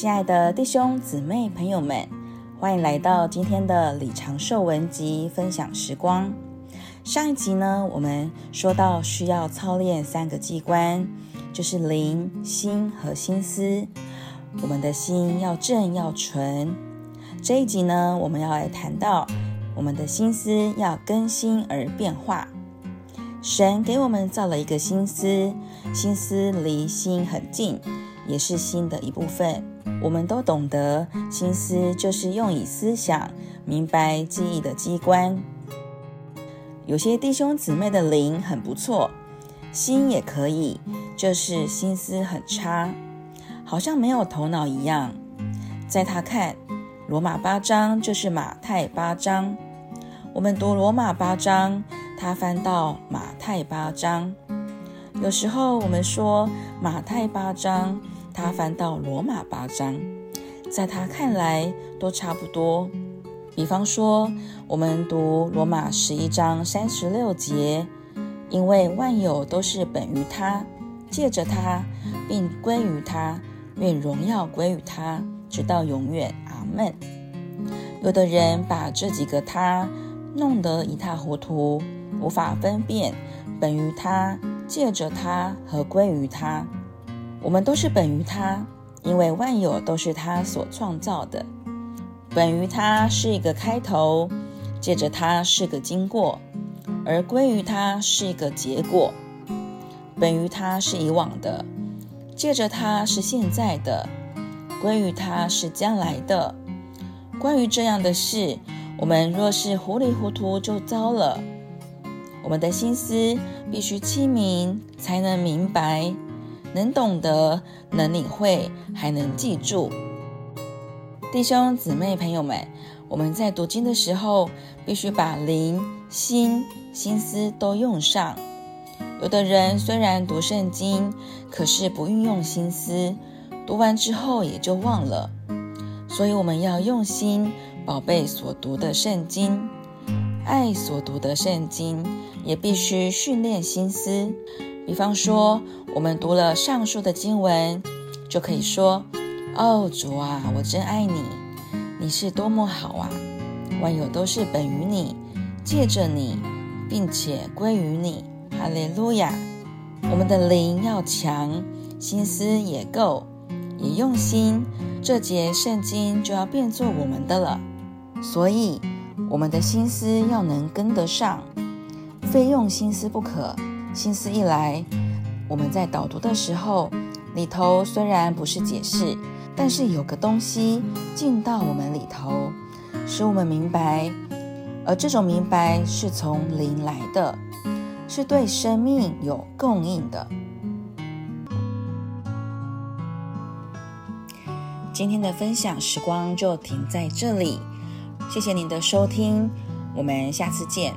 亲爱的弟兄姊妹朋友们，欢迎来到今天的李长寿文集分享时光。上一集呢，我们说到需要操练三个机关，就是灵、心和心思。我们的心要正要纯。这一集呢，我们要来谈到我们的心思要更新而变化。神给我们造了一个心思，心思离心很近，也是心的一部分。我们都懂得，心思就是用以思想、明白、记忆的机关。有些弟兄姊妹的灵很不错，心也可以，就是心思很差，好像没有头脑一样。在他看，罗马八章就是马太八章。我们读罗马八章，他翻到马太八章。有时候我们说马太八章，他翻到罗马八章，在他看来都差不多。比方说，我们读罗马十一章三十六节，因为万有都是本于他，借着他，并归于他，愿荣耀归于他，直到永远。阿门。有的人把这几个他弄得一塌糊涂，无法分辨本于他、借着他和归于他。我们都是本于他，因为万有都是他所创造的。本于他是一个开头，借着他是个经过，而归于他是一个结果。本于他是以往的，借着他是现在的，归于他是将来的。关于这样的事，我们若是糊里糊涂就糟了。我们的心思必须清明，才能明白，能懂得，能领会，还能记住。弟兄姊妹朋友们，我们在读经的时候，必须把灵、心、心思都用上。有的人虽然读圣经，可是不运用心思，读完之后也就忘了。所以我们要用心宝贝所读的圣经，爱所读的圣经，也必须训练心思。比方说，我们读了上述的经文，就可以说。哦，主啊，我真爱你，你是多么好啊！万有都是本于你，借着你，并且归于你。哈利路亚！我们的灵要强，心思也够，也用心，这节圣经就要变作我们的了。所以，我们的心思要能跟得上，非用心思不可。心思一来，我们在导读的时候，里头虽然不是解释。但是有个东西进到我们里头，使我们明白，而这种明白是从灵来的，是对生命有供应的。今天的分享时光就停在这里，谢谢您的收听，我们下次见。